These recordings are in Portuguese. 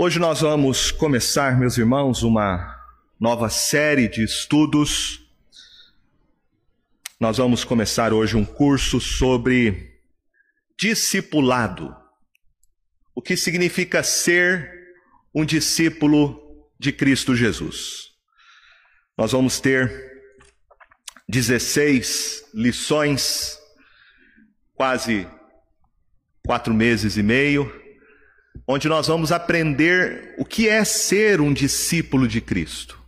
Hoje nós vamos começar, meus irmãos, uma nova série de estudos. Nós vamos começar hoje um curso sobre discipulado. O que significa ser um discípulo de Cristo Jesus. Nós vamos ter 16 lições, quase quatro meses e meio, onde nós vamos aprender o que é ser um discípulo de Cristo.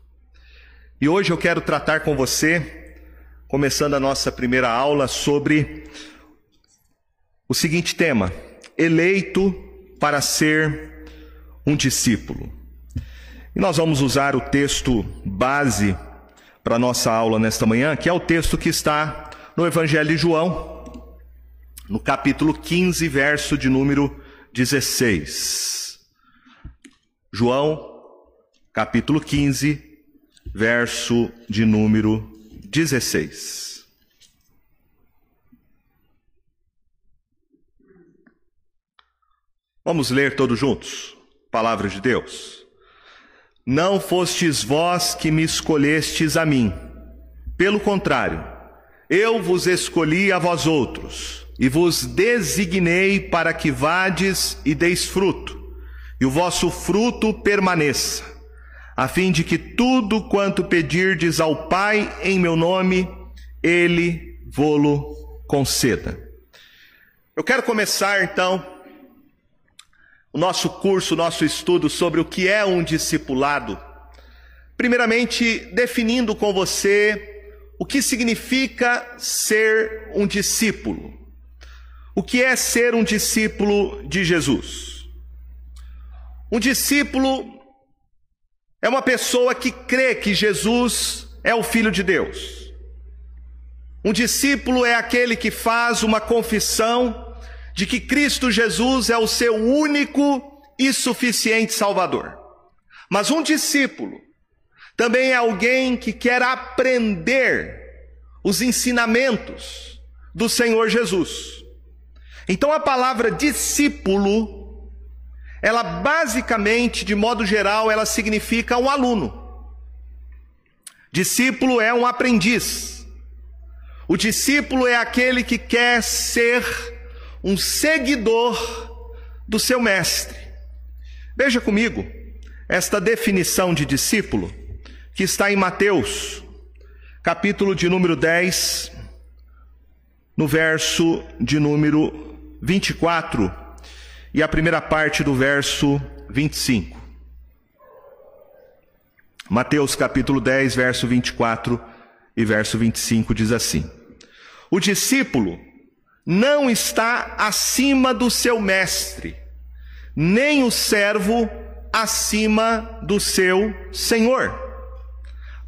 E hoje eu quero tratar com você, começando a nossa primeira aula, sobre o seguinte tema: eleito para ser um discípulo. E nós vamos usar o texto base para nossa aula nesta manhã, que é o texto que está no Evangelho de João, no capítulo 15, verso de número 16. João, capítulo 15, verso de número 16. Vamos ler todos juntos? Palavra de Deus. Não fostes vós que me escolhestes a mim. Pelo contrário, eu vos escolhi a vós outros, e vos designei para que vades e deis fruto, e o vosso fruto permaneça, a fim de que tudo quanto pedirdes ao Pai em meu nome, ele vô-lo conceda. Eu quero começar então o nosso curso, o nosso estudo sobre o que é um discipulado. Primeiramente, definindo com você o que significa ser um discípulo. O que é ser um discípulo de Jesus? Um discípulo é uma pessoa que crê que Jesus é o Filho de Deus. Um discípulo é aquele que faz uma confissão de que Cristo Jesus é o seu único e suficiente Salvador. Mas um discípulo também é alguém que quer aprender os ensinamentos do Senhor Jesus. Então a palavra discípulo, ela basicamente, de modo geral, ela significa um aluno. Discípulo é um aprendiz. O discípulo é aquele que quer ser um seguidor do seu mestre. Veja comigo esta definição de discípulo que está em Mateus, capítulo de número 10, no verso de número 24 e a primeira parte do verso 25. Mateus capítulo 10, verso 24 e verso 25 diz assim: O discípulo não está acima do seu mestre, nem o servo acima do seu senhor.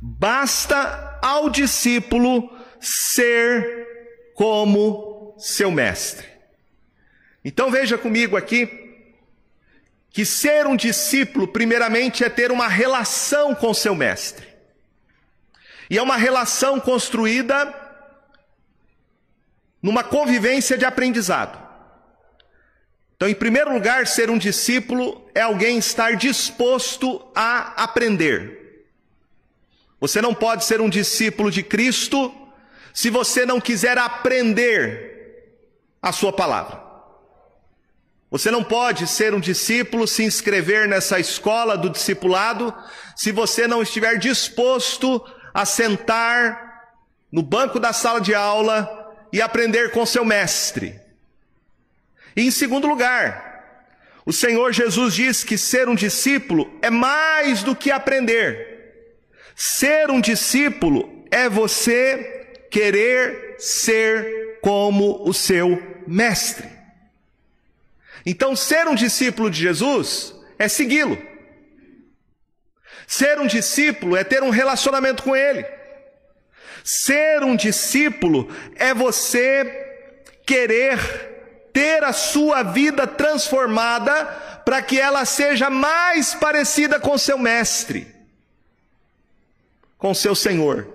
Basta ao discípulo ser como seu mestre. Então veja comigo aqui que ser um discípulo, primeiramente, é ter uma relação com seu mestre. E é uma relação construída numa convivência de aprendizado. Então, em primeiro lugar, ser um discípulo é alguém estar disposto a aprender. Você não pode ser um discípulo de Cristo se você não quiser aprender a sua palavra. Você não pode ser um discípulo, se inscrever nessa escola do discipulado, se você não estiver disposto a sentar no banco da sala de aula e aprender com seu mestre. E em segundo lugar, o Senhor Jesus diz que ser um discípulo é mais do que aprender. Ser um discípulo é você querer ser como o seu mestre. Então, ser um discípulo de Jesus é segui-lo. Ser um discípulo é ter um relacionamento com Ele. Ser um discípulo é você querer ter a sua vida transformada para que ela seja mais parecida com seu mestre, com seu Senhor.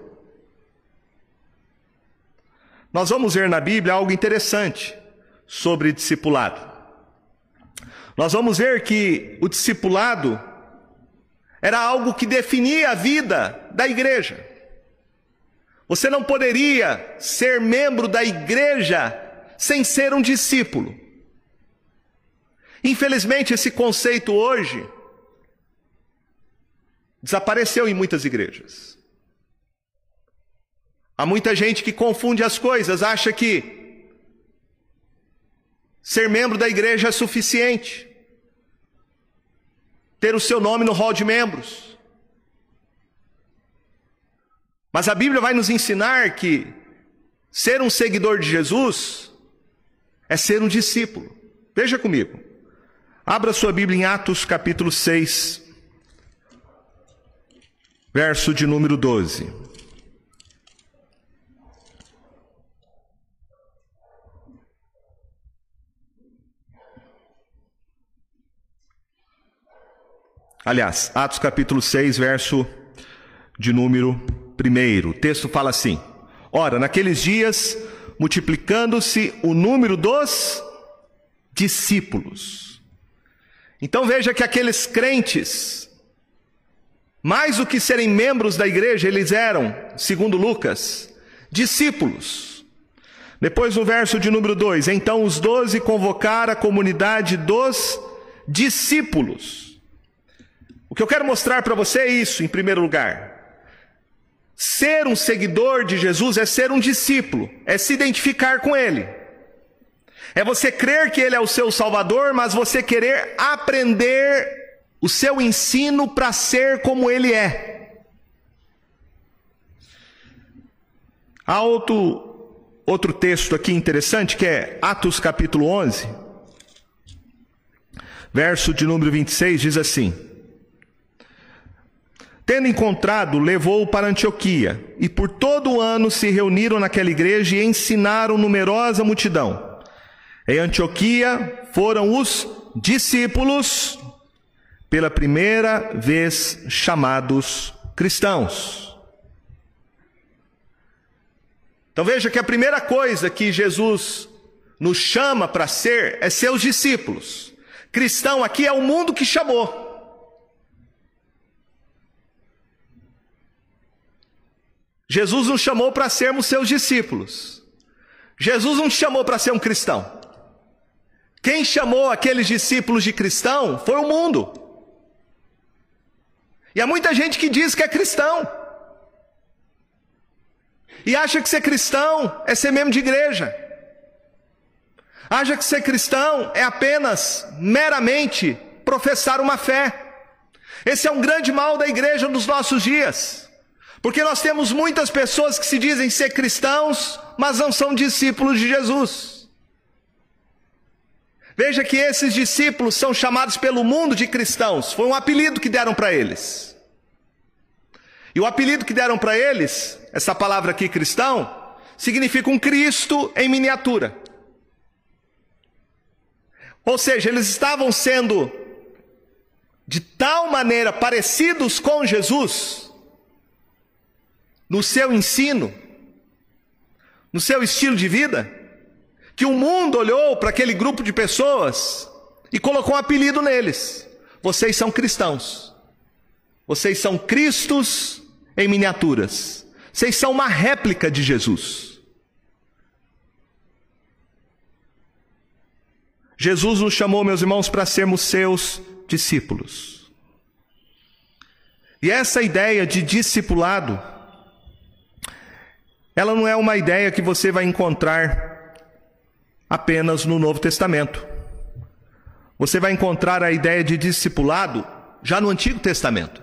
Nós vamos ver na Bíblia algo interessante sobre discipulado. Nós vamos ver que o discipulado era algo que definia a vida da igreja. Você não poderia ser membro da igreja sem ser um discípulo. Infelizmente, esse conceito hoje desapareceu em muitas igrejas. Há muita gente que confunde as coisas, acha que ser membro da igreja é suficiente, ter o seu nome no hall de membros. Mas a Bíblia vai nos ensinar que ser um seguidor de Jesus é ser um discípulo. Veja comigo. Abra sua Bíblia em Atos capítulo 6, verso de número 12. Aliás, Atos capítulo 6, verso de número 1. O texto fala assim: Ora, naqueles dias, multiplicando-se o número dos discípulos então veja que aqueles crentes, mais do que serem membros da igreja, eles eram, segundo Lucas, discípulos. Depois no verso de número 2: Então os doze convocaram a comunidade dos discípulos. O que eu quero mostrar para você é isso, em primeiro lugar. Ser um seguidor de Jesus é ser um discípulo, é se identificar com Ele. É você crer que Ele é o seu Salvador, mas você querer aprender o seu ensino para ser como Ele é. Há outro, outro texto aqui interessante que é Atos capítulo 11, verso de número 26, diz assim: Tendo encontrado, levou-o para Antioquia, e por todo o ano se reuniram naquela igreja e ensinaram numerosa multidão. Em Antioquia foram os discípulos, pela primeira vez chamados cristãos. Então veja que a primeira coisa que Jesus nos chama para ser é seus discípulos. Cristão aqui é o mundo que chamou. Jesus nos chamou para sermos seus discípulos. Jesus não chamou para ser um cristão. Quem chamou aqueles discípulos de cristão foi o mundo. E há muita gente que diz que é cristão. E acha que ser cristão é ser membro de igreja. Acha que ser cristão é apenas, meramente, professar uma fé. Esse é um grande mal da igreja nos nossos dias. Porque nós temos muitas pessoas que se dizem ser cristãos, mas não são discípulos de Jesus. Veja que esses discípulos são chamados pelo mundo de cristãos, foi um apelido que deram para eles. E o apelido que deram para eles, essa palavra aqui cristão, significa um Cristo em miniatura. Ou seja, eles estavam sendo de tal maneira parecidos com Jesus, no seu ensino, no seu estilo de vida, que o mundo olhou para aquele grupo de pessoas e colocou um apelido neles. Vocês são cristãos. Vocês são cristos em miniaturas. Vocês são uma réplica de Jesus. Jesus nos chamou, meus irmãos, para sermos seus discípulos. E essa ideia de discipulado, ela não é uma ideia que você vai encontrar apenas no Novo Testamento. Você vai encontrar a ideia de discipulado já no Antigo Testamento.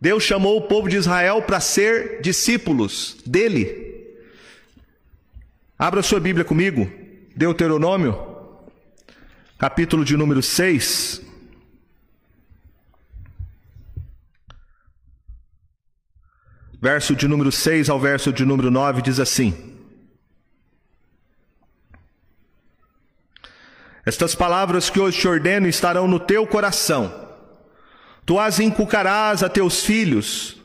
Deus chamou o povo de Israel para ser discípulos dele. Abra sua Bíblia comigo, Deuteronômio, capítulo de número 6. Verso de número 6 ao verso de número 9 diz assim: Estas palavras que hoje te ordeno estarão no teu coração. Tu as inculcarás a teus filhos,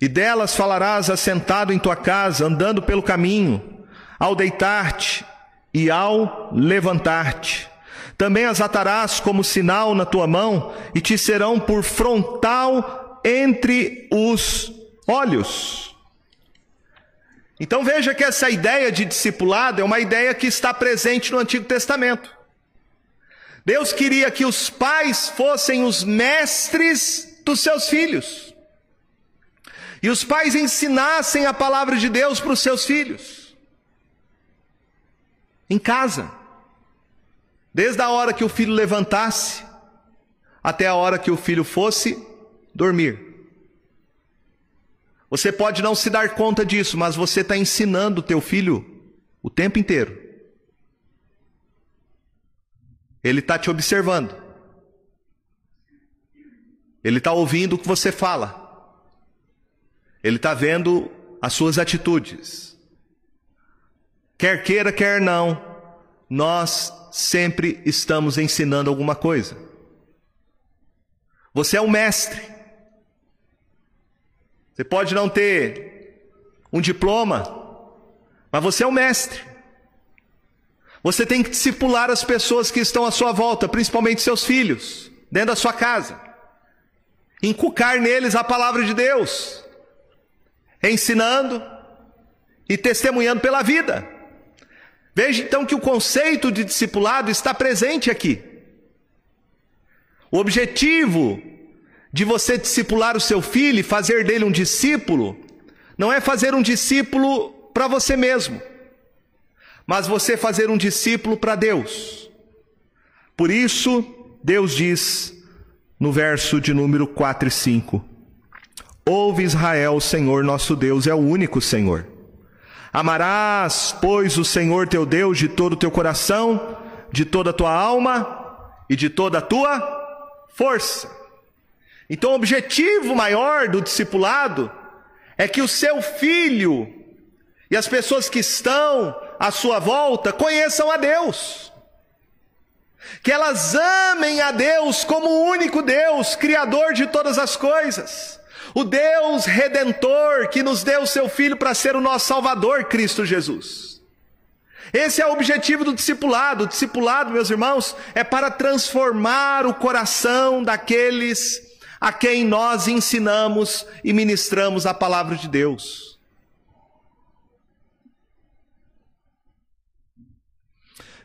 e delas falarás assentado em tua casa, andando pelo caminho, ao deitar-te e ao levantar-te. Também as atarás como sinal na tua mão e te serão por frontal entre os olhos. Então veja que essa ideia de discipulado é uma ideia que está presente no Antigo Testamento. Deus queria que os pais fossem os mestres dos seus filhos. E os pais ensinassem a palavra de Deus para os seus filhos. Em casa. Desde a hora que o filho levantasse até a hora que o filho fosse dormir. Você pode não se dar conta disso, mas você está ensinando o teu filho o tempo inteiro. Ele está te observando. Ele está ouvindo o que você fala. Ele está vendo as suas atitudes. Quer queira, quer não, nós sempre estamos ensinando alguma coisa. Você é um mestre. Você pode não ter um diploma, mas você é um mestre. Você tem que discipular as pessoas que estão à sua volta, principalmente seus filhos, dentro da sua casa. Inculcar neles a palavra de Deus, ensinando e testemunhando pela vida. Veja então que o conceito de discipulado está presente aqui. O objetivo de você discipular o seu filho e fazer dele um discípulo, não é fazer um discípulo para você mesmo, mas você fazer um discípulo para Deus. Por isso, Deus diz no verso de número 4 e 5: Ouve Israel, o Senhor nosso Deus é o único Senhor. Amarás, pois, o Senhor teu Deus de todo o teu coração, de toda a tua alma e de toda a tua força. Então, o objetivo maior do discipulado é que o seu filho e as pessoas que estão à sua volta conheçam a Deus. Que elas amem a Deus como o único Deus, Criador de todas as coisas. O Deus redentor que nos deu o seu Filho para ser o nosso Salvador, Cristo Jesus. Esse é o objetivo do discipulado. O discipulado, meus irmãos, é para transformar o coração daqueles a quem nós ensinamos e ministramos a palavra de Deus.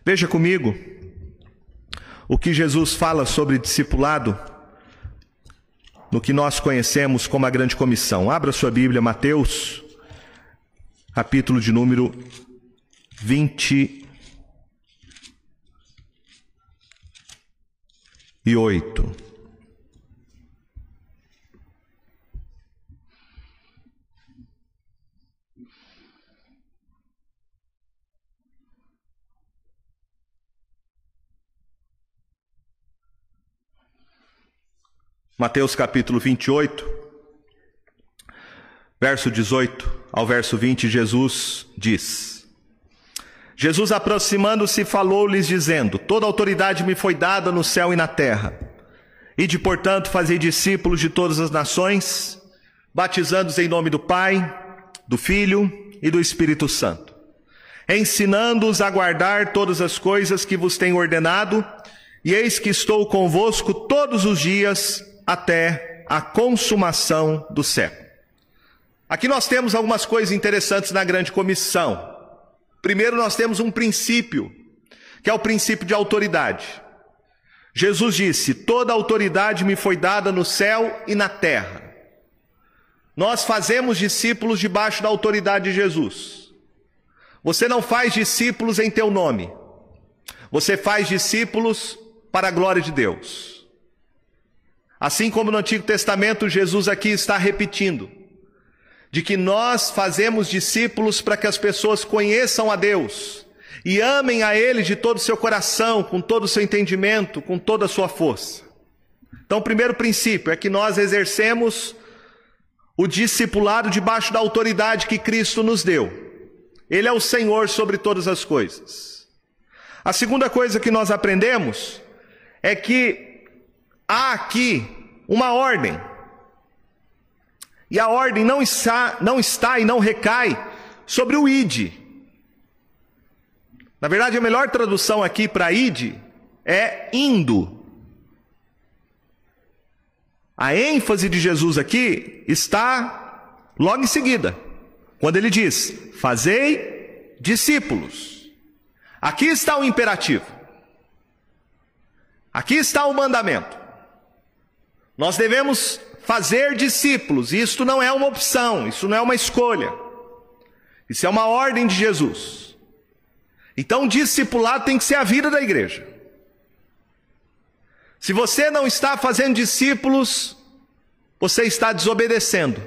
Veja comigo o que Jesus fala sobre discipulado no que nós conhecemos como a grande comissão. Abra sua Bíblia, Mateus, capítulo de número 28. Mateus capítulo 28, verso 18 ao verso 20, Jesus diz: Jesus aproximando-se falou-lhes dizendo: Toda autoridade me foi dada no céu e na terra. E de portanto fazer discípulos de todas as nações, batizando-os em nome do Pai, do Filho e do Espírito Santo, ensinando-os a guardar todas as coisas que vos tenho ordenado, e eis que estou convosco todos os dias até a consumação do século. Aqui nós temos algumas coisas interessantes na grande comissão. Primeiro, nós temos um princípio, que é o princípio de autoridade. Jesus disse: Toda autoridade me foi dada no céu e na terra. Nós fazemos discípulos debaixo da autoridade de Jesus. Você não faz discípulos em teu nome. Você faz discípulos para a glória de Deus. Assim como no Antigo Testamento, Jesus aqui está repetindo, de que nós fazemos discípulos para que as pessoas conheçam a Deus e amem a Ele de todo o seu coração, com todo o seu entendimento, com toda a sua força. Então, o primeiro princípio é que nós exercemos o discipulado debaixo da autoridade que Cristo nos deu. Ele é o Senhor sobre todas as coisas. A segunda coisa que nós aprendemos é que há aqui uma ordem. E a ordem não está, não está e não recai sobre o id. Na verdade, a melhor tradução aqui para id é indo. A ênfase de Jesus aqui está logo em seguida, quando ele diz: Fazei discípulos. Aqui está o imperativo. Aqui está o mandamento. Nós devemos fazer discípulos, e isto não é uma opção, isso não é uma escolha. Isso é uma ordem de Jesus. Então, discipulado tem que ser a vida da igreja. Se você não está fazendo discípulos, você está desobedecendo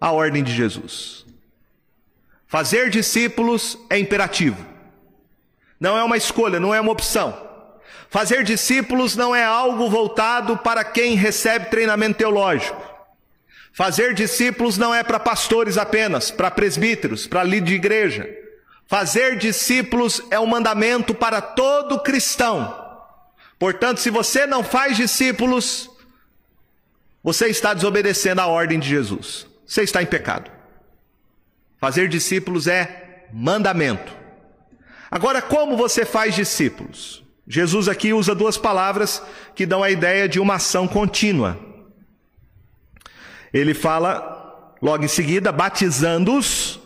a ordem de Jesus. Fazer discípulos é imperativo. Não é uma escolha, não é uma opção. Fazer discípulos não é algo voltado para quem recebe treinamento teológico. Fazer discípulos não é para pastores apenas, para presbíteros, para líder de igreja. Fazer discípulos é um mandamento para todo cristão. Portanto, se você não faz discípulos, você está desobedecendo a ordem de Jesus. Você está em pecado. Fazer discípulos é mandamento. Agora, como você faz discípulos? Jesus aqui usa duas palavras que dão a ideia de uma ação contínua. Ele fala, logo em seguida, batizando-os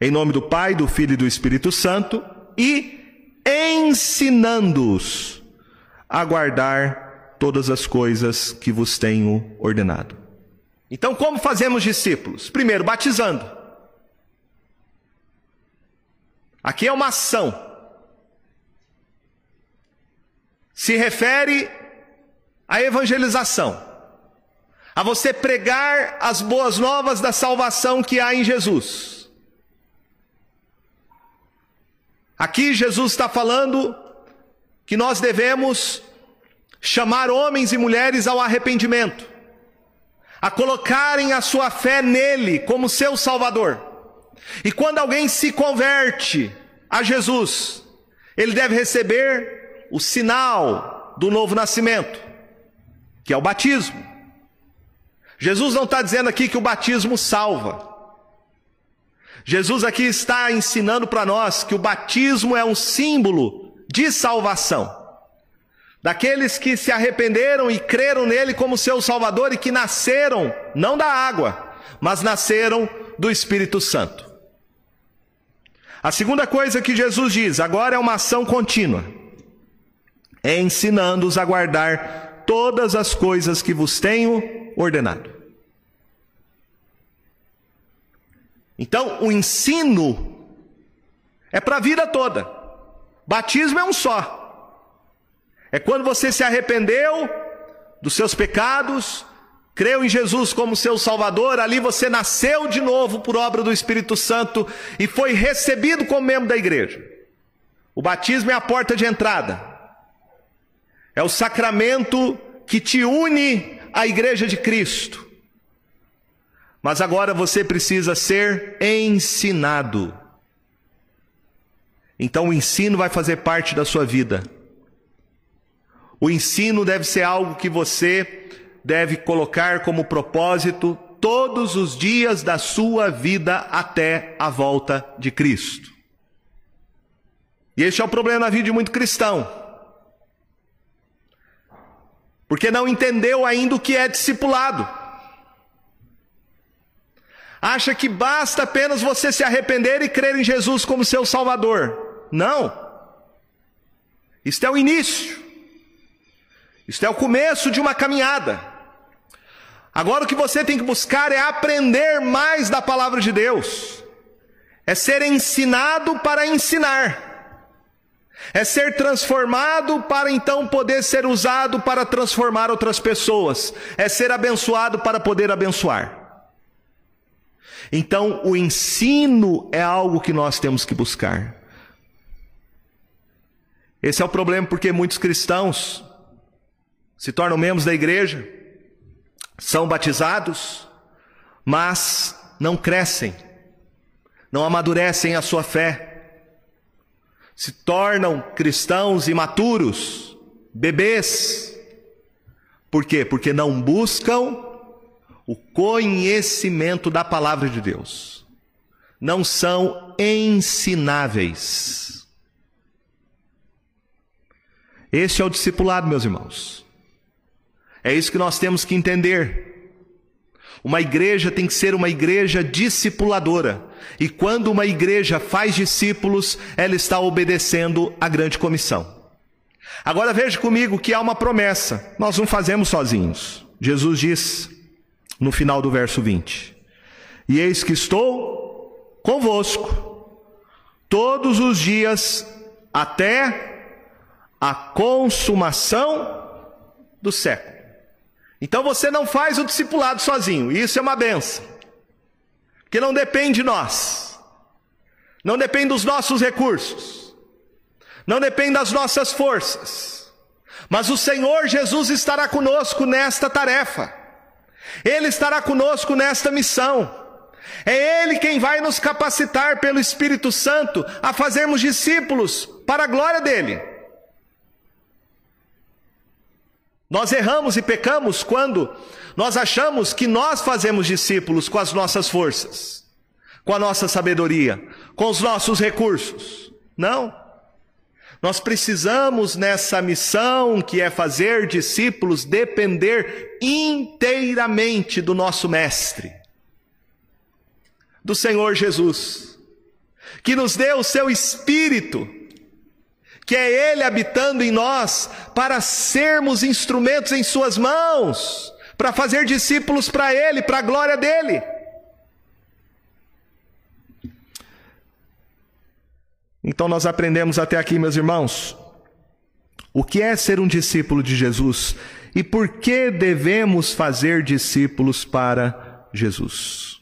em nome do Pai, do Filho e do Espírito Santo e ensinando-os a guardar todas as coisas que vos tenho ordenado. Então, como fazemos discípulos? Primeiro, batizando. Aqui é uma ação. Se refere à evangelização, a você pregar as boas novas da salvação que há em Jesus. Aqui Jesus está falando que nós devemos chamar homens e mulheres ao arrependimento, a colocarem a sua fé nele como seu Salvador. E quando alguém se converte a Jesus, ele deve receber o sinal do novo nascimento, que é o batismo. Jesus não está dizendo aqui que o batismo salva. Jesus aqui está ensinando para nós que o batismo é um símbolo de salvação. Daqueles que se arrependeram e creram nele como seu Salvador e que nasceram, não da água, mas nasceram do Espírito Santo. A segunda coisa que Jesus diz, agora é uma ação contínua, é ensinando-os a guardar todas as coisas que vos tenho ordenado. Então, o ensino é para a vida toda. Batismo é um só. É quando você se arrependeu dos seus pecados, creu em Jesus como seu Salvador, ali você nasceu de novo por obra do Espírito Santo e foi recebido como membro da igreja. O batismo é a porta de entrada, é o sacramento que te une à igreja de Cristo. Mas agora você precisa ser ensinado. Então o ensino vai fazer parte da sua vida. O ensino deve ser algo que você deve colocar como propósito todos os dias da sua vida até a volta de Cristo. E este é o problema na vida de muito cristão. Porque não entendeu ainda o que é discipulado acha que basta apenas você se arrepender e crer em Jesus como seu Salvador. Não. Isto é o início. Isto é o começo de uma caminhada. Agora o que você tem que buscar é aprender mais da palavra de Deus. É ser ensinado para ensinar. É ser transformado para então poder ser usado para transformar outras pessoas. É ser abençoado para poder abençoar. Então, o ensino é algo que nós temos que buscar. Esse é o problema porque muitos cristãos se tornam membros da igreja, são batizados, mas não crescem, não amadurecem a sua fé, se tornam cristãos imaturos, bebês. Por quê? Porque não buscam o conhecimento da palavra de Deus. Não são ensináveis. Este é o discipulado, meus irmãos. É isso que nós temos que entender. Uma igreja tem que ser uma igreja discipuladora. E quando uma igreja faz discípulos, ela está obedecendo à grande comissão. Agora veja comigo que há uma promessa. Nós não fazemos sozinhos. Jesus diz no final do verso 20: E eis que estou convosco todos os dias até a consumação do século. Então você não faz o discipulado sozinho, isso é uma benção, que não depende de nós, não depende dos nossos recursos, não depende das nossas forças, mas o Senhor Jesus estará conosco nesta tarefa, Ele estará conosco nesta missão. É Ele quem vai nos capacitar pelo Espírito Santo a fazermos discípulos para a glória dele. Nós erramos e pecamos quando nós achamos que nós fazemos discípulos com as nossas forças, com a nossa sabedoria, com os nossos recursos. Não. Nós precisamos nessa missão que é fazer discípulos depender inteiramente do nosso Mestre, do Senhor Jesus, que nos deu o seu Espírito que é Ele habitando em nós, para sermos instrumentos em Suas mãos, para fazer discípulos para Ele, para a glória dEle. Então nós aprendemos até aqui, meus irmãos, o que é ser um discípulo de Jesus e por que devemos fazer discípulos para Jesus.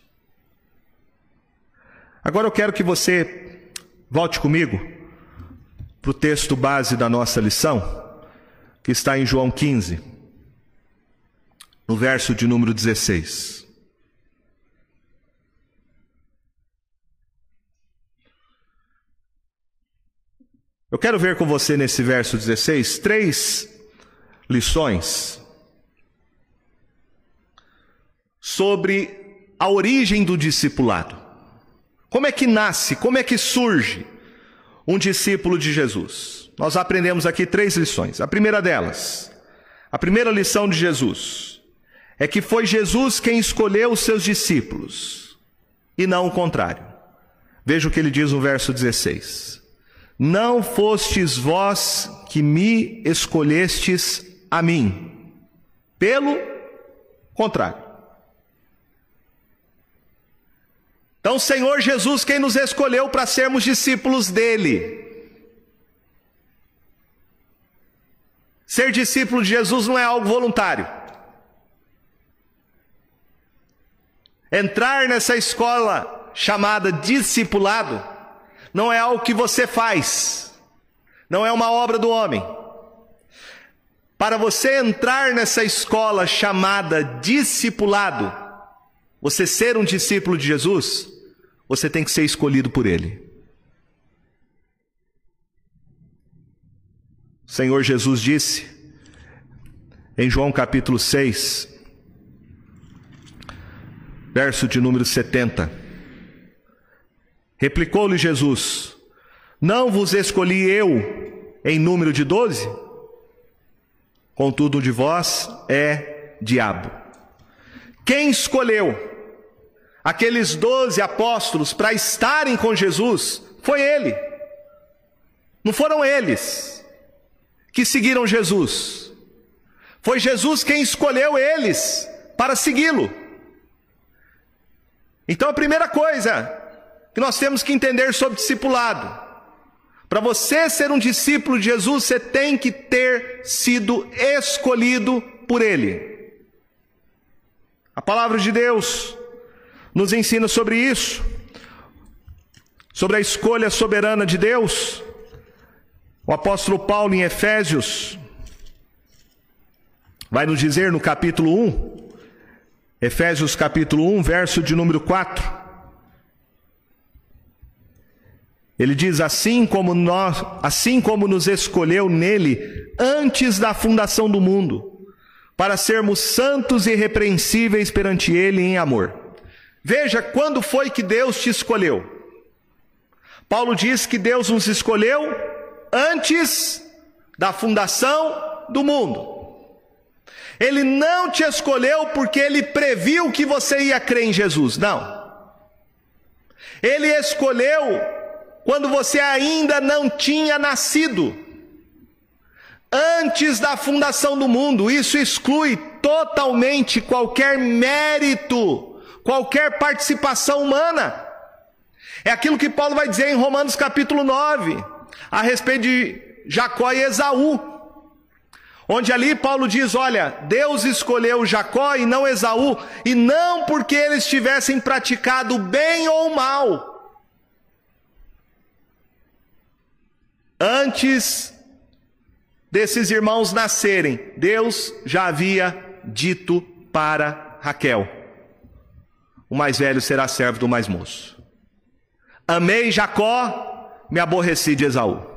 Agora eu quero que você volte comigo para o texto base da nossa lição, que está em João 15, no verso de número 16. Eu quero ver com você nesse verso 16 três lições sobre a origem do discipulado. Como é que nasce, como é que surge um discípulo de Jesus. Nós aprendemos aqui três lições. A primeira delas, a primeira lição de Jesus, é que foi Jesus quem escolheu os seus discípulos e não o contrário. Veja o que ele diz no verso 16: Não fostes vós que me escolhestes a mim, pelo contrário. Então, Senhor Jesus, quem nos escolheu para sermos discípulos dele. Ser discípulo de Jesus não é algo voluntário. Entrar nessa escola chamada discipulado não é algo que você faz, não é uma obra do homem. Para você entrar nessa escola chamada discipulado, você ser um discípulo de Jesus, você tem que ser escolhido por Ele. O Senhor Jesus disse em João capítulo 6, verso de número 70. Replicou-lhe Jesus: Não vos escolhi eu em número de doze? Contudo, um de vós é diabo. Quem escolheu? aqueles doze apóstolos para estarem com Jesus, foi ele. Não foram eles que seguiram Jesus. Foi Jesus quem escolheu eles para segui-lo. Então a primeira coisa que nós temos que entender sobre discipulado, para você ser um discípulo de Jesus, você tem que ter sido escolhido por Ele. A palavra de Deus nos ensina sobre isso, sobre a escolha soberana de Deus. O apóstolo Paulo, em Efésios, vai nos dizer no capítulo 1, Efésios capítulo 1, verso de número 4. Ele diz assim como nós, assim como nos escolheu nele antes da fundação do mundo, para sermos santos e irrepreensíveis perante ele em amor Veja quando foi que Deus te escolheu. Paulo diz que Deus nos escolheu antes da fundação do mundo. Ele não te escolheu porque ele previu que você ia crer em Jesus, não. Ele escolheu quando você ainda não tinha nascido. Antes da fundação do mundo, isso exclui totalmente qualquer mérito, qualquer participação humana. É aquilo que Paulo vai dizer em Romanos capítulo 9, a respeito de Jacó e Esaú. Onde ali Paulo diz: Olha, Deus escolheu Jacó e não Esaú, e não porque eles tivessem praticado bem ou mal. Antes desses irmãos nascerem, Deus já havia dito para Raquel: O mais velho será servo do mais moço. Amei Jacó, me aborreci de Esaú.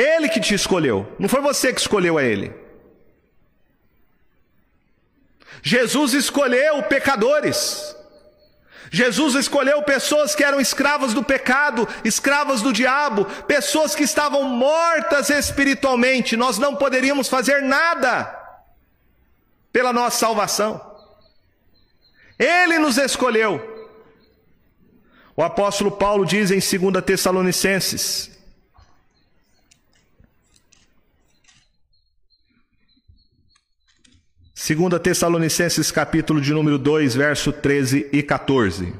Ele que te escolheu, não foi você que escolheu a ele. Jesus escolheu pecadores. Jesus escolheu pessoas que eram escravas do pecado, escravas do diabo, pessoas que estavam mortas espiritualmente. Nós não poderíamos fazer nada pela nossa salvação. Ele nos escolheu. O apóstolo Paulo diz em 2 Tessalonicenses: Segunda Tessalonicenses capítulo de número 2, verso 13 e 14.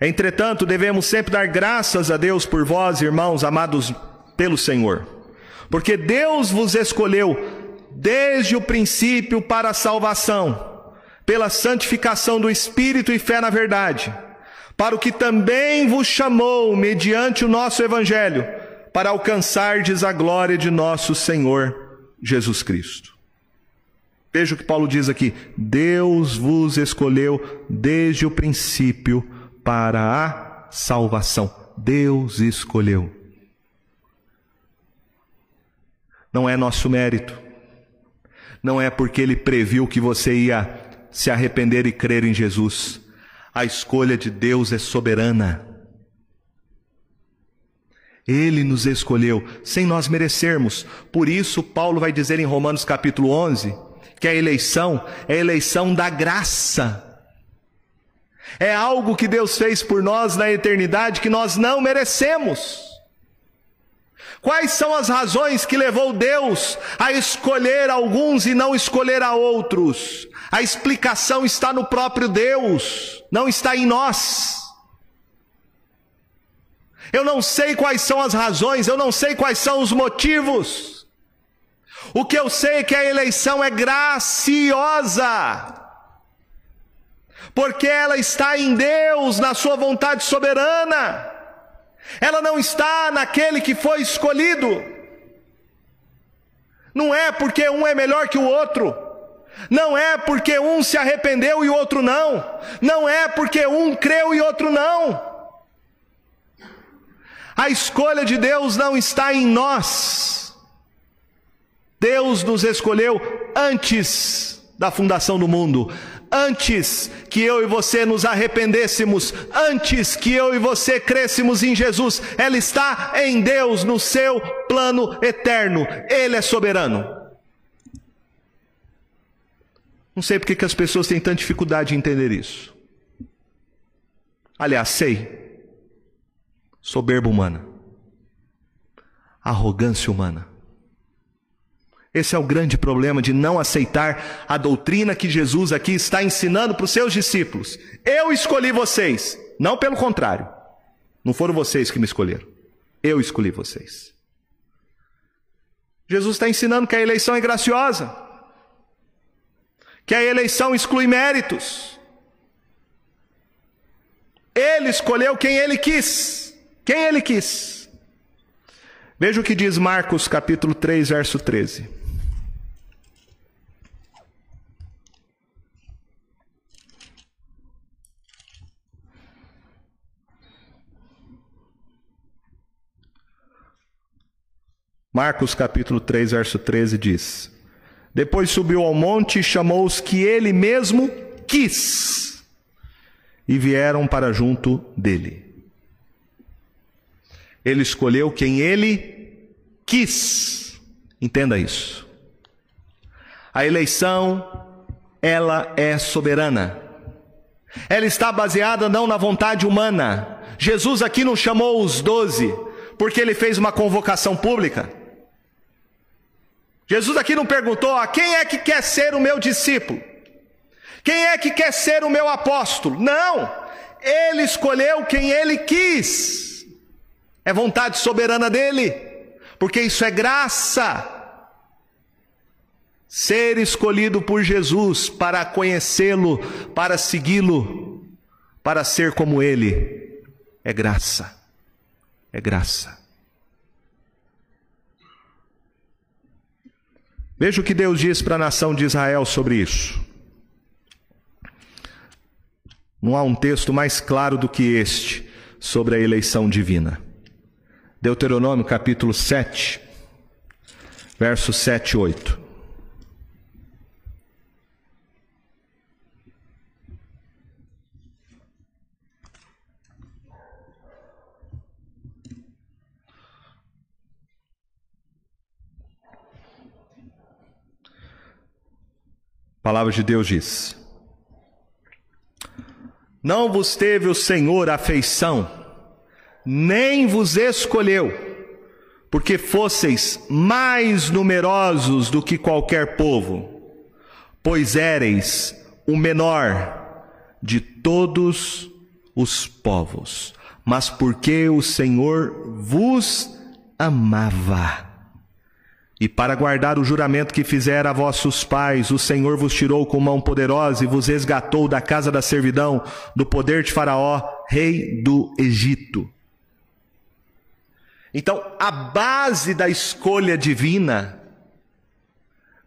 Entretanto, devemos sempre dar graças a Deus por vós, irmãos amados pelo Senhor, porque Deus vos escolheu desde o princípio para a salvação, pela santificação do Espírito e fé na verdade, para o que também vos chamou mediante o nosso Evangelho para alcançardes a glória de nosso Senhor Jesus Cristo. Veja o que Paulo diz aqui: Deus vos escolheu desde o princípio para a salvação. Deus escolheu. Não é nosso mérito. Não é porque ele previu que você ia se arrepender e crer em Jesus. A escolha de Deus é soberana. Ele nos escolheu sem nós merecermos. Por isso, Paulo vai dizer em Romanos capítulo 11 que a eleição é a eleição da graça. É algo que Deus fez por nós na eternidade que nós não merecemos. Quais são as razões que levou Deus a escolher alguns e não escolher a outros? A explicação está no próprio Deus, não está em nós. Eu não sei quais são as razões, eu não sei quais são os motivos. O que eu sei é que a eleição é graciosa, porque ela está em Deus, na Sua vontade soberana, ela não está naquele que foi escolhido. Não é porque um é melhor que o outro, não é porque um se arrependeu e o outro não, não é porque um creu e outro não. A escolha de Deus não está em nós. Deus nos escolheu antes da fundação do mundo, antes que eu e você nos arrependêssemos, antes que eu e você crescêssemos em Jesus, ela está em Deus, no seu plano eterno, Ele é soberano. Não sei porque que as pessoas têm tanta dificuldade em entender isso. Aliás, sei soberba humana, arrogância humana. Esse é o grande problema de não aceitar a doutrina que Jesus aqui está ensinando para os seus discípulos. Eu escolhi vocês, não pelo contrário. Não foram vocês que me escolheram. Eu escolhi vocês. Jesus está ensinando que a eleição é graciosa, que a eleição exclui méritos. Ele escolheu quem ele quis. Quem ele quis. Veja o que diz Marcos capítulo 3, verso 13. Marcos capítulo 3, verso 13 diz: Depois subiu ao monte e chamou os que ele mesmo quis, e vieram para junto dele. Ele escolheu quem ele quis. Entenda isso. A eleição, ela é soberana. Ela está baseada não na vontade humana. Jesus aqui não chamou os doze porque ele fez uma convocação pública. Jesus aqui não perguntou: a quem é que quer ser o meu discípulo? Quem é que quer ser o meu apóstolo? Não, ele escolheu quem ele quis, é vontade soberana dele, porque isso é graça. Ser escolhido por Jesus para conhecê-lo, para segui-lo, para ser como ele, é graça, é graça. Veja o que Deus diz para a nação de Israel sobre isso. Não há um texto mais claro do que este sobre a eleição divina. Deuteronômio capítulo 7, versos 7 e 8. A palavra de Deus diz: Não vos teve o Senhor afeição, nem vos escolheu, porque fosseis mais numerosos do que qualquer povo, pois éreis o menor de todos os povos, mas porque o Senhor vos amava e para guardar o juramento que fizera a vossos pais, o Senhor vos tirou com mão poderosa e vos resgatou da casa da servidão, do poder de Faraó, rei do Egito. Então, a base da escolha divina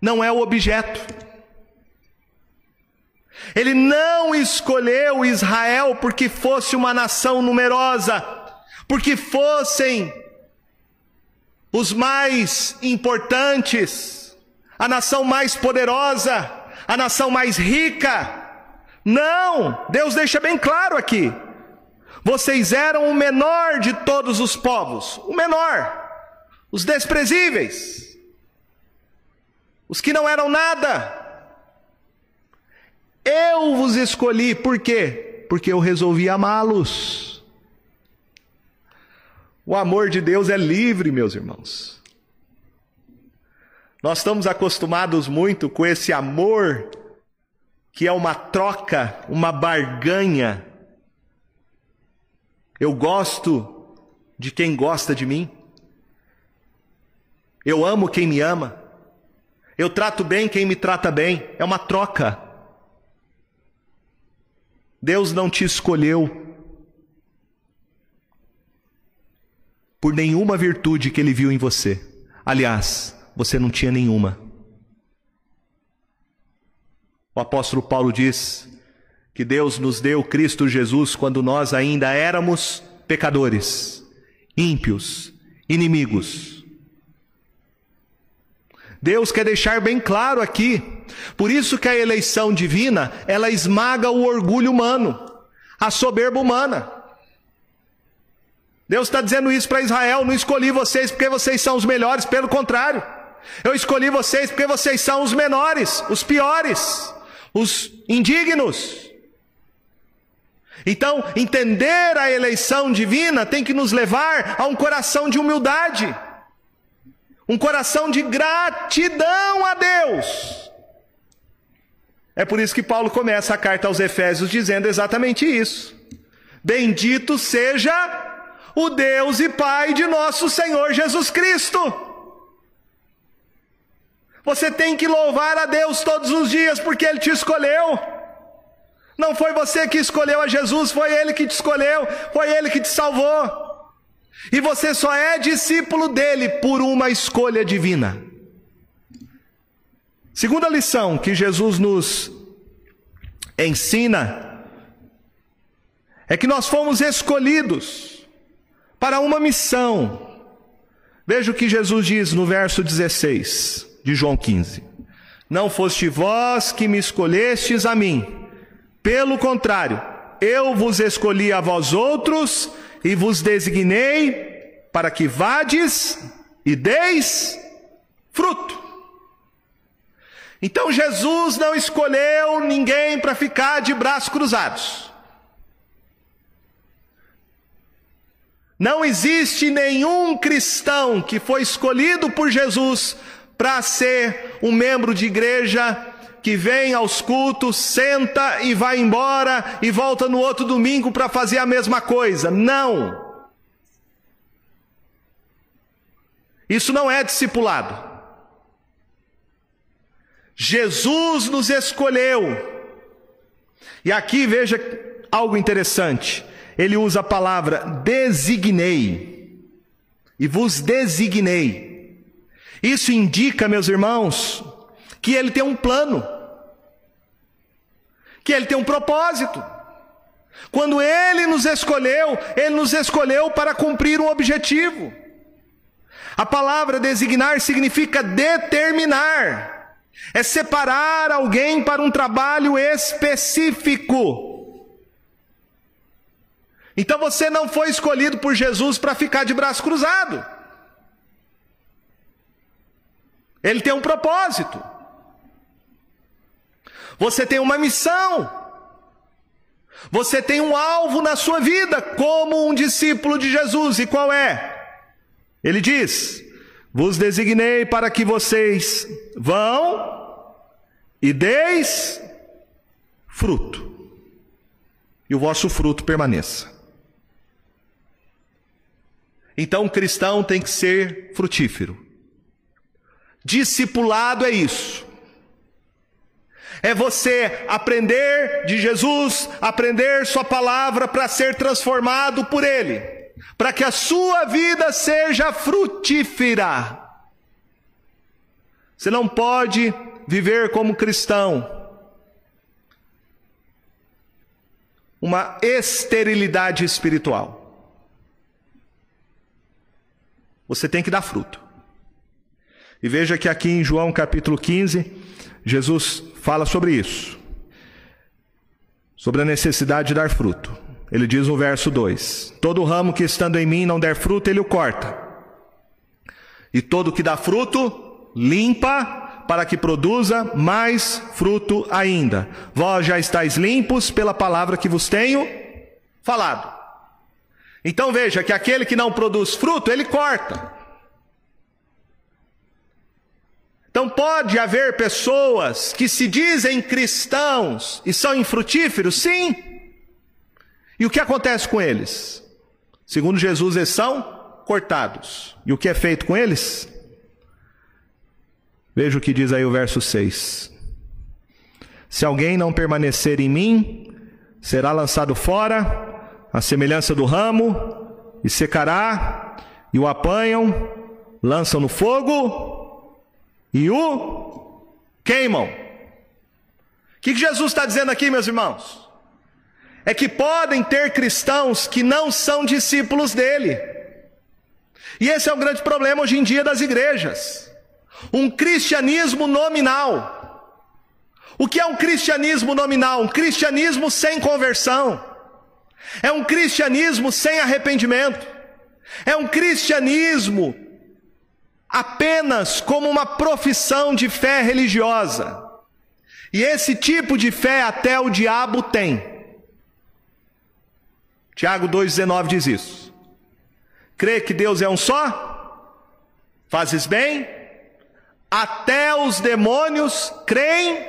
não é o objeto. Ele não escolheu Israel porque fosse uma nação numerosa, porque fossem os mais importantes, a nação mais poderosa, a nação mais rica. Não, Deus deixa bem claro aqui. Vocês eram o menor de todos os povos, o menor, os desprezíveis, os que não eram nada. Eu vos escolhi, por quê? Porque eu resolvi amá-los. O amor de Deus é livre, meus irmãos. Nós estamos acostumados muito com esse amor que é uma troca, uma barganha. Eu gosto de quem gosta de mim. Eu amo quem me ama. Eu trato bem quem me trata bem. É uma troca. Deus não te escolheu por nenhuma virtude que ele viu em você. Aliás, você não tinha nenhuma. O apóstolo Paulo diz que Deus nos deu Cristo Jesus quando nós ainda éramos pecadores, ímpios, inimigos. Deus quer deixar bem claro aqui. Por isso que a eleição divina, ela esmaga o orgulho humano, a soberba humana. Deus está dizendo isso para Israel: não escolhi vocês porque vocês são os melhores, pelo contrário, eu escolhi vocês porque vocês são os menores, os piores, os indignos. Então, entender a eleição divina tem que nos levar a um coração de humildade, um coração de gratidão a Deus. É por isso que Paulo começa a carta aos Efésios dizendo exatamente isso. Bendito seja o Deus e Pai de nosso Senhor Jesus Cristo. Você tem que louvar a Deus todos os dias porque Ele te escolheu. Não foi você que escolheu a Jesus, foi Ele que te escolheu, foi Ele que te salvou. E você só é discípulo dele por uma escolha divina. Segunda lição que Jesus nos ensina é que nós fomos escolhidos para uma missão. Veja o que Jesus diz no verso 16 de João 15: Não foste vós que me escolhestes a mim, pelo contrário, eu vos escolhi a vós outros e vos designei para que vades e deis fruto. Então Jesus não escolheu ninguém para ficar de braços cruzados. Não existe nenhum cristão que foi escolhido por Jesus para ser um membro de igreja que vem aos cultos, senta e vai embora e volta no outro domingo para fazer a mesma coisa. Não. Isso não é discipulado. Jesus nos escolheu. E aqui veja algo interessante ele usa a palavra designei e vos designei. Isso indica, meus irmãos, que ele tem um plano, que ele tem um propósito. Quando ele nos escolheu, ele nos escolheu para cumprir um objetivo. A palavra designar significa determinar, é separar alguém para um trabalho específico. Então você não foi escolhido por Jesus para ficar de braço cruzado. Ele tem um propósito. Você tem uma missão. Você tem um alvo na sua vida como um discípulo de Jesus. E qual é? Ele diz: Vos designei para que vocês vão e deis fruto, e o vosso fruto permaneça. Então, o cristão tem que ser frutífero. Discipulado é isso. É você aprender de Jesus, aprender Sua palavra para ser transformado por Ele, para que a sua vida seja frutífera. Você não pode viver como cristão uma esterilidade espiritual. Você tem que dar fruto. E veja que aqui em João capítulo 15, Jesus fala sobre isso. Sobre a necessidade de dar fruto. Ele diz no verso 2: Todo ramo que estando em mim não der fruto, ele o corta. E todo que dá fruto, limpa, para que produza mais fruto ainda. Vós já estáis limpos pela palavra que vos tenho falado. Então veja que aquele que não produz fruto, ele corta. Então pode haver pessoas que se dizem cristãos e são infrutíferos? Sim. E o que acontece com eles? Segundo Jesus, eles são cortados. E o que é feito com eles? Veja o que diz aí o verso 6. Se alguém não permanecer em mim, será lançado fora a semelhança do ramo, e secará, e o apanham, lançam no fogo e o queimam. O que Jesus está dizendo aqui, meus irmãos? É que podem ter cristãos que não são discípulos dele. E esse é o grande problema hoje em dia das igrejas. Um cristianismo nominal. O que é um cristianismo nominal? Um cristianismo sem conversão. É um cristianismo sem arrependimento. É um cristianismo apenas como uma profissão de fé religiosa. E esse tipo de fé até o diabo tem. Tiago 2,19 diz isso. Crê que Deus é um só? Fazes bem? Até os demônios creem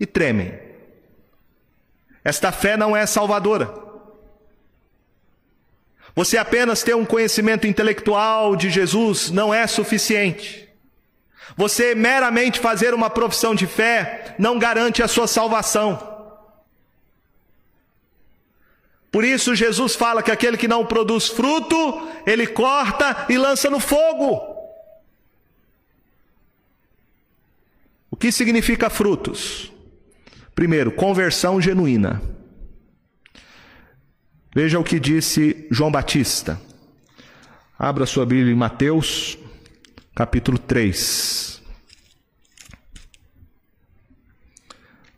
e tremem. Esta fé não é salvadora. Você apenas ter um conhecimento intelectual de Jesus não é suficiente. Você meramente fazer uma profissão de fé não garante a sua salvação. Por isso, Jesus fala que aquele que não produz fruto, ele corta e lança no fogo. O que significa frutos? Primeiro, conversão genuína. Veja o que disse João Batista. Abra sua Bíblia em Mateus, capítulo 3.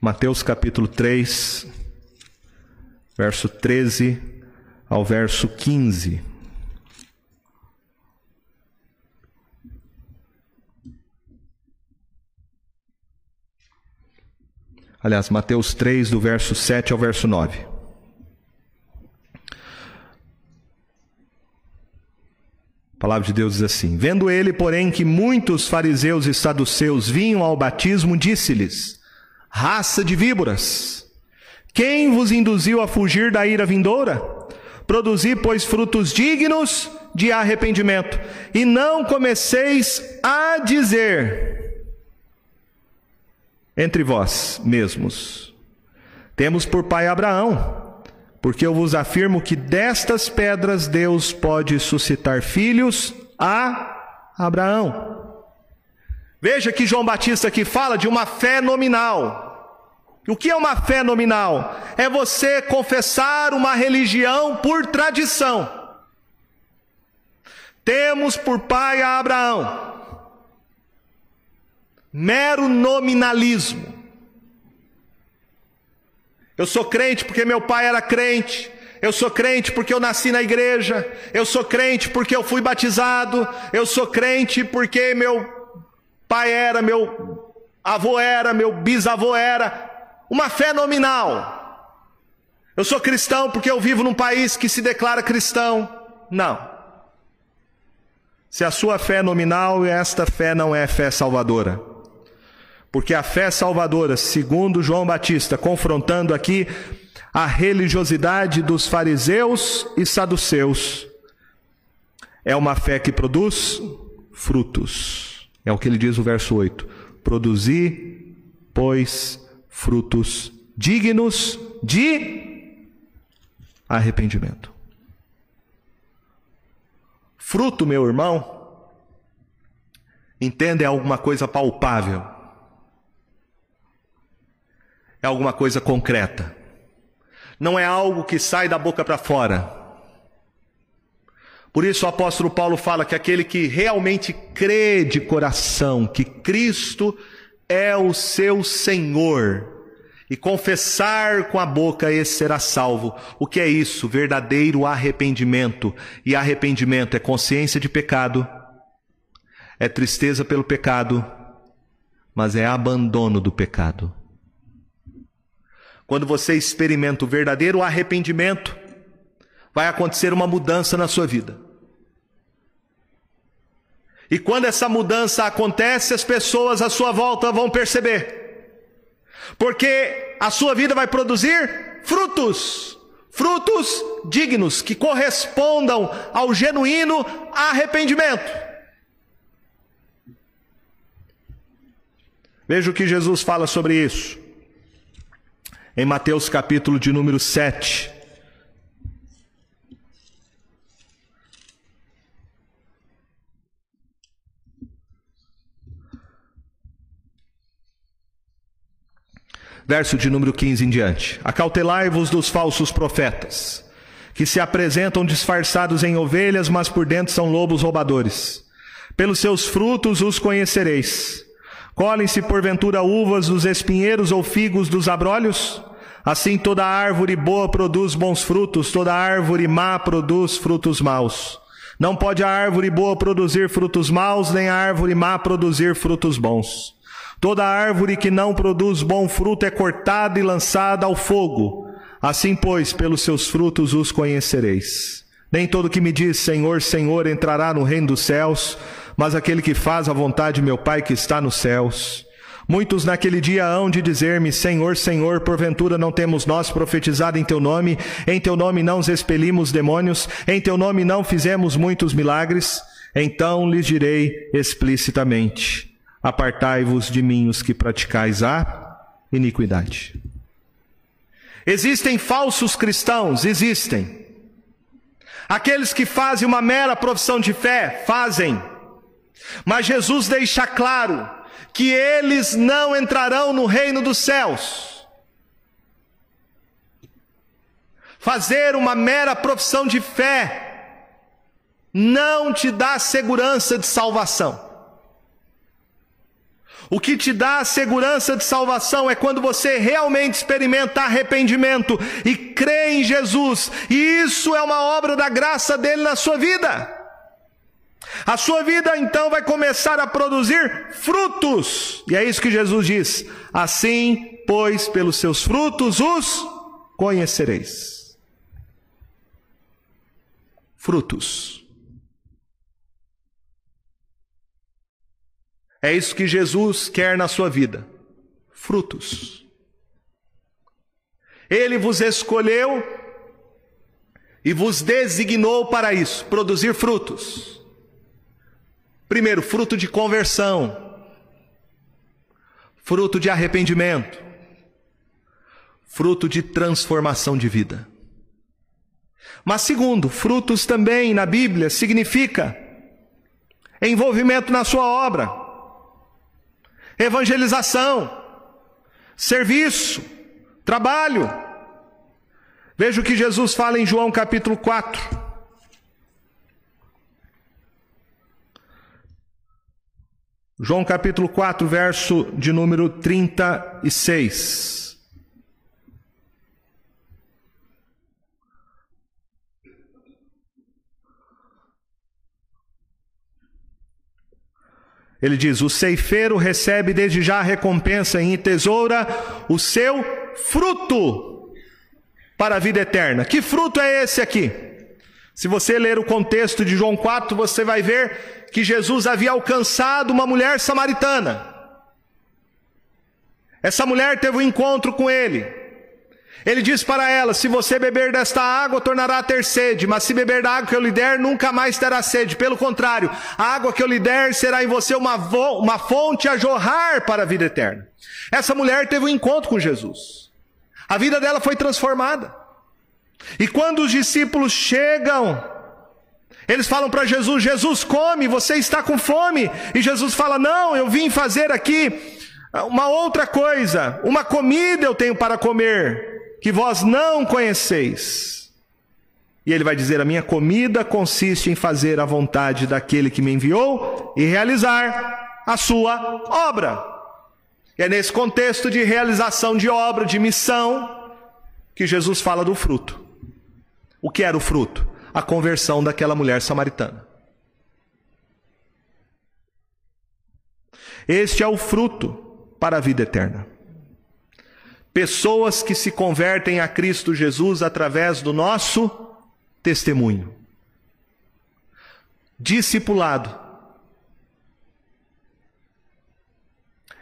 Mateus capítulo 3, verso 13 ao verso 15. Aliás, Mateus 3, do verso 7 ao verso 9. A palavra de Deus diz assim: Vendo ele, porém, que muitos fariseus e saduceus vinham ao batismo, disse-lhes: Raça de víboras, quem vos induziu a fugir da ira vindoura? Produzi, pois, frutos dignos de arrependimento, e não comeceis a dizer entre vós mesmos: Temos por pai Abraão. Porque eu vos afirmo que destas pedras Deus pode suscitar filhos a Abraão. Veja que João Batista aqui fala de uma fé nominal. O que é uma fé nominal? É você confessar uma religião por tradição. Temos por pai a Abraão. Mero nominalismo. Eu sou crente porque meu pai era crente. Eu sou crente porque eu nasci na igreja. Eu sou crente porque eu fui batizado. Eu sou crente porque meu pai era, meu avô era, meu bisavô era. Uma fé nominal. Eu sou cristão porque eu vivo num país que se declara cristão. Não. Se a sua fé é nominal, esta fé não é fé salvadora. Porque a fé salvadora, segundo João Batista, confrontando aqui a religiosidade dos fariseus e saduceus, é uma fé que produz frutos. É o que ele diz no verso 8: Produzi, pois, frutos dignos de arrependimento. Fruto, meu irmão, entenda, é alguma coisa palpável é alguma coisa concreta. Não é algo que sai da boca para fora. Por isso o apóstolo Paulo fala que aquele que realmente crê de coração que Cristo é o seu Senhor e confessar com a boca, esse será salvo. O que é isso? Verdadeiro arrependimento. E arrependimento é consciência de pecado, é tristeza pelo pecado, mas é abandono do pecado. Quando você experimenta o verdadeiro arrependimento, vai acontecer uma mudança na sua vida. E quando essa mudança acontece, as pessoas à sua volta vão perceber. Porque a sua vida vai produzir frutos, frutos dignos que correspondam ao genuíno arrependimento. Veja o que Jesus fala sobre isso em Mateus capítulo de número 7. Verso de número 15 em diante. Acautelai-vos dos falsos profetas, que se apresentam disfarçados em ovelhas, mas por dentro são lobos roubadores. Pelos seus frutos os conhecereis. Colhem-se porventura uvas dos espinheiros ou figos dos abrolhos? Assim toda árvore boa produz bons frutos, toda árvore má produz frutos maus. Não pode a árvore boa produzir frutos maus, nem a árvore má produzir frutos bons. Toda árvore que não produz bom fruto é cortada e lançada ao fogo. Assim, pois, pelos seus frutos os conhecereis. Nem todo que me diz Senhor, Senhor entrará no reino dos céus, mas aquele que faz a vontade de meu Pai que está nos céus. Muitos naquele dia hão de dizer-me: Senhor, Senhor, porventura não temos nós profetizado em teu nome? Em teu nome não os expelimos demônios? Em teu nome não fizemos muitos milagres? Então lhes direi explicitamente: Apartai-vos de mim os que praticais a iniquidade. Existem falsos cristãos, existem. Aqueles que fazem uma mera profissão de fé, fazem. Mas Jesus deixa claro que eles não entrarão no reino dos céus. Fazer uma mera profissão de fé não te dá segurança de salvação. O que te dá a segurança de salvação é quando você realmente experimenta arrependimento e crê em Jesus, e isso é uma obra da graça dele na sua vida. A sua vida então vai começar a produzir frutos, e é isso que Jesus diz: assim, pois, pelos seus frutos os conhecereis. Frutos. É isso que Jesus quer na sua vida: frutos. Ele vos escolheu e vos designou para isso, produzir frutos. Primeiro, fruto de conversão, fruto de arrependimento, fruto de transformação de vida. Mas segundo, frutos também na Bíblia significa envolvimento na sua obra evangelização, serviço, trabalho. Veja o que Jesus fala em João capítulo 4. João capítulo 4, verso de número 36. Ele diz: O ceifeiro recebe desde já a recompensa em tesoura o seu fruto para a vida eterna. Que fruto é esse aqui? Se você ler o contexto de João 4, você vai ver que Jesus havia alcançado uma mulher samaritana. Essa mulher teve um encontro com ele. Ele diz para ela: Se você beber desta água, tornará a ter sede, mas se beber da água que eu lhe der, nunca mais terá sede. Pelo contrário, a água que eu lhe der será em você uma, uma fonte a jorrar para a vida eterna. Essa mulher teve um encontro com Jesus. A vida dela foi transformada. E quando os discípulos chegam, eles falam para Jesus: Jesus, come, você está com fome. E Jesus fala: Não, eu vim fazer aqui uma outra coisa, uma comida eu tenho para comer que vós não conheceis. E ele vai dizer: A minha comida consiste em fazer a vontade daquele que me enviou e realizar a sua obra. E é nesse contexto de realização de obra, de missão, que Jesus fala do fruto. O que era o fruto? A conversão daquela mulher samaritana. Este é o fruto para a vida eterna. Pessoas que se convertem a Cristo Jesus através do nosso testemunho. Discipulado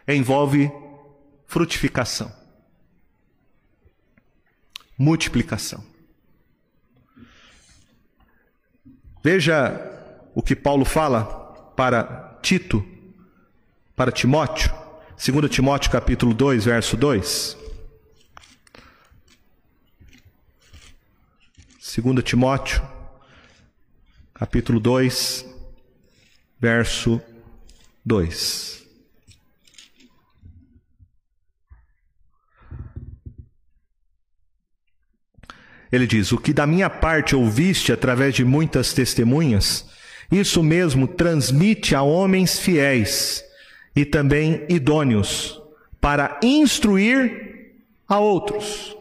envolve frutificação, multiplicação. Veja o que Paulo fala para Tito, para Timóteo, 2 Timóteo capítulo 2, verso 2. 2 Timóteo, capítulo 2, verso 2. Ele diz: O que da minha parte ouviste através de muitas testemunhas, isso mesmo transmite a homens fiéis e também idôneos, para instruir a outros.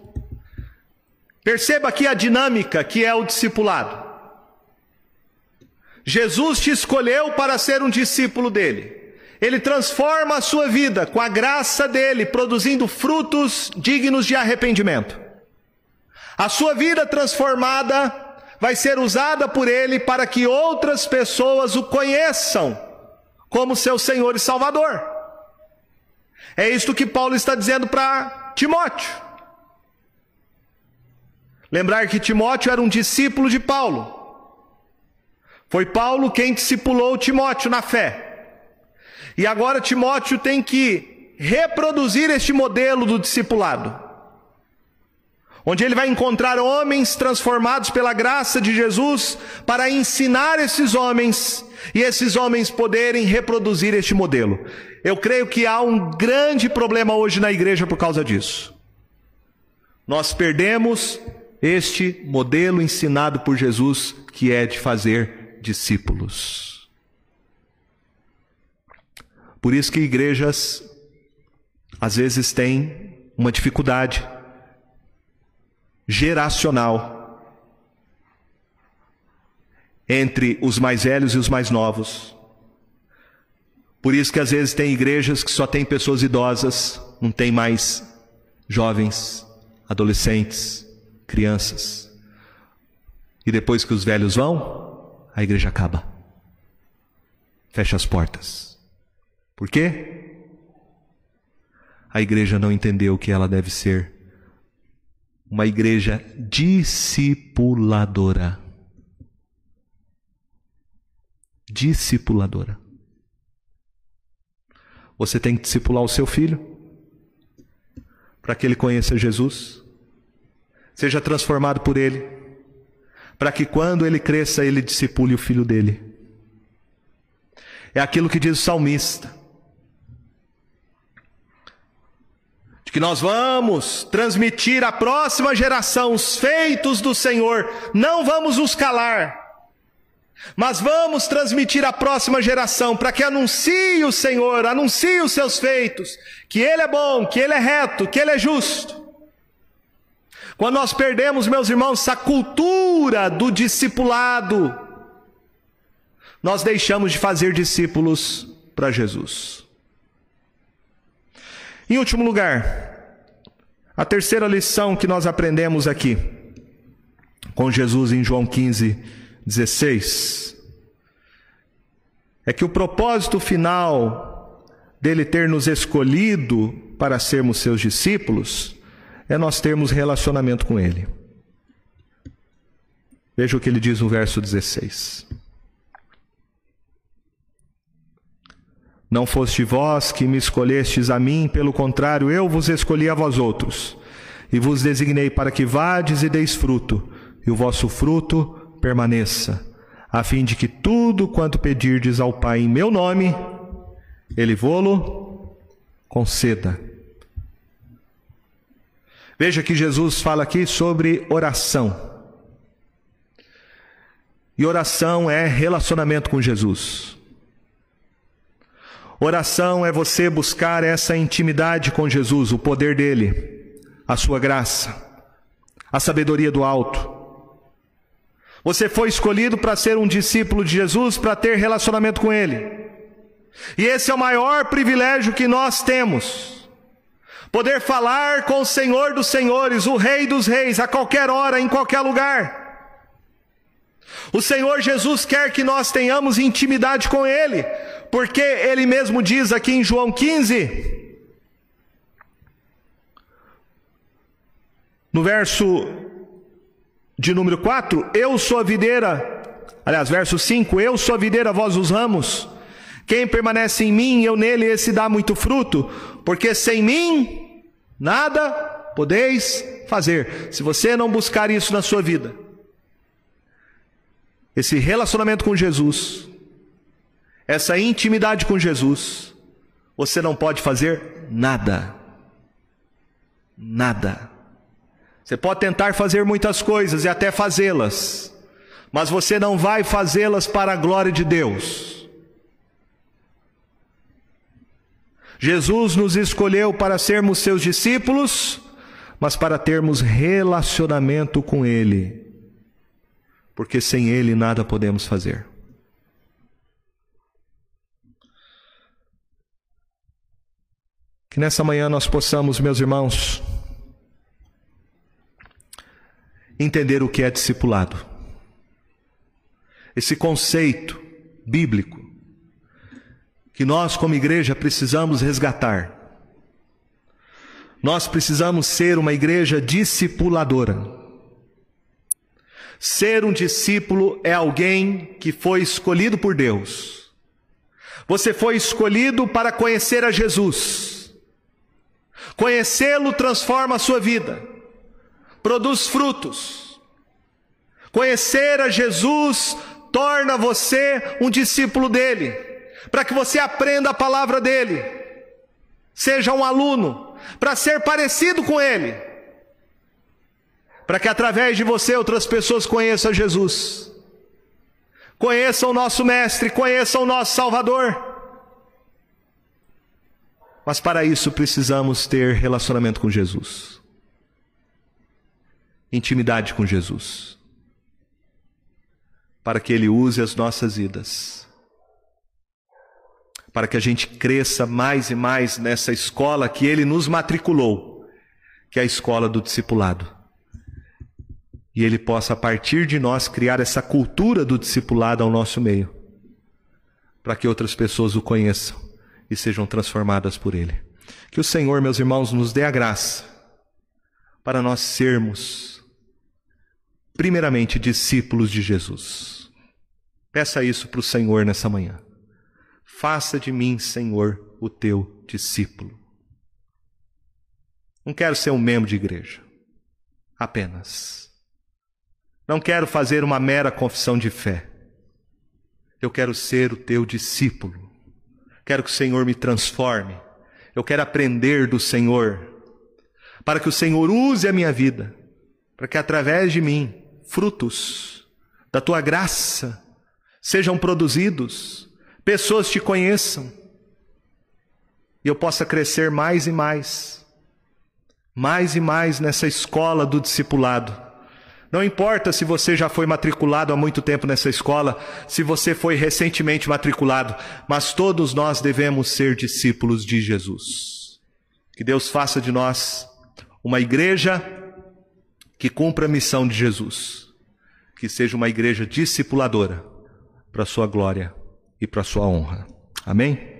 Perceba aqui a dinâmica que é o discipulado. Jesus te escolheu para ser um discípulo dele. Ele transforma a sua vida com a graça dele, produzindo frutos dignos de arrependimento. A sua vida transformada vai ser usada por ele para que outras pessoas o conheçam como seu Senhor e Salvador. É isto que Paulo está dizendo para Timóteo. Lembrar que Timóteo era um discípulo de Paulo. Foi Paulo quem discipulou Timóteo na fé. E agora Timóteo tem que reproduzir este modelo do discipulado. Onde ele vai encontrar homens transformados pela graça de Jesus para ensinar esses homens e esses homens poderem reproduzir este modelo. Eu creio que há um grande problema hoje na igreja por causa disso. Nós perdemos este modelo ensinado por Jesus, que é de fazer discípulos. Por isso que igrejas às vezes têm uma dificuldade geracional entre os mais velhos e os mais novos. Por isso que às vezes tem igrejas que só tem pessoas idosas, não tem mais jovens, adolescentes, crianças. E depois que os velhos vão, a igreja acaba. Fecha as portas. Por quê? A igreja não entendeu que ela deve ser uma igreja discipuladora. Discipuladora. Você tem que discipular o seu filho para que ele conheça Jesus, seja transformado por ele, para que quando ele cresça, ele discipule o filho dele. É aquilo que diz o salmista. Que nós vamos transmitir à próxima geração os feitos do Senhor, não vamos nos calar, mas vamos transmitir à próxima geração para que anuncie o Senhor, anuncie os seus feitos, que Ele é bom, que Ele é reto, que Ele é justo. Quando nós perdemos, meus irmãos, essa cultura do discipulado, nós deixamos de fazer discípulos para Jesus. Em último lugar, a terceira lição que nós aprendemos aqui, com Jesus em João 15, 16, é que o propósito final dele ter nos escolhido para sermos seus discípulos é nós termos relacionamento com ele. Veja o que ele diz no verso 16. Não foste vós que me escolhestes a mim, pelo contrário, eu vos escolhi a vós outros, e vos designei para que vades e deis fruto, e o vosso fruto permaneça, a fim de que tudo quanto pedirdes ao Pai em meu nome, ele vô-lo conceda. Veja que Jesus fala aqui sobre oração. E oração é relacionamento com Jesus. Oração é você buscar essa intimidade com Jesus, o poder dele, a sua graça, a sabedoria do alto. Você foi escolhido para ser um discípulo de Jesus, para ter relacionamento com Ele. E esse é o maior privilégio que nós temos. Poder falar com o Senhor dos Senhores, o Rei dos Reis, a qualquer hora, em qualquer lugar. O Senhor Jesus quer que nós tenhamos intimidade com Ele, porque Ele mesmo diz aqui em João 15, no verso de número 4, eu sou a videira. Aliás, verso 5, eu sou a videira, vós os ramos. Quem permanece em mim, eu nele, esse dá muito fruto, porque sem mim nada podeis fazer. Se você não buscar isso na sua vida, esse relacionamento com Jesus, essa intimidade com Jesus, você não pode fazer nada. Nada. Você pode tentar fazer muitas coisas e até fazê-las, mas você não vai fazê-las para a glória de Deus. Jesus nos escolheu para sermos seus discípulos, mas para termos relacionamento com Ele, porque sem Ele nada podemos fazer. Que nessa manhã nós possamos, meus irmãos, entender o que é discipulado. Esse conceito bíblico que nós, como igreja, precisamos resgatar. Nós precisamos ser uma igreja discipuladora. Ser um discípulo é alguém que foi escolhido por Deus. Você foi escolhido para conhecer a Jesus. Conhecê-lo transforma a sua vida produz frutos. Conhecer a Jesus torna você um discípulo dele, para que você aprenda a palavra dele, seja um aluno, para ser parecido com ele, para que através de você outras pessoas conheçam Jesus, conheçam o nosso Mestre, conheçam o nosso Salvador. Mas para isso precisamos ter relacionamento com Jesus. Intimidade com Jesus. Para que Ele use as nossas vidas. Para que a gente cresça mais e mais nessa escola que Ele nos matriculou, que é a escola do discipulado. E Ele possa, a partir de nós, criar essa cultura do discipulado ao nosso meio. Para que outras pessoas o conheçam e sejam transformadas por Ele. Que o Senhor, meus irmãos, nos dê a graça para nós sermos, primeiramente, discípulos de Jesus. Peça isso para o Senhor nessa manhã. Faça de mim, Senhor, o teu discípulo. Não quero ser um membro de igreja, apenas. Não quero fazer uma mera confissão de fé. Eu quero ser o teu discípulo. Quero que o Senhor me transforme. Eu quero aprender do Senhor. Para que o Senhor use a minha vida. Para que através de mim, frutos da tua graça sejam produzidos. Pessoas te conheçam. E eu possa crescer mais e mais. Mais e mais nessa escola do discipulado não importa se você já foi matriculado há muito tempo nessa escola, se você foi recentemente matriculado, mas todos nós devemos ser discípulos de Jesus. Que Deus faça de nós uma igreja que cumpra a missão de Jesus, que seja uma igreja discipuladora para a sua glória e para a sua honra. Amém?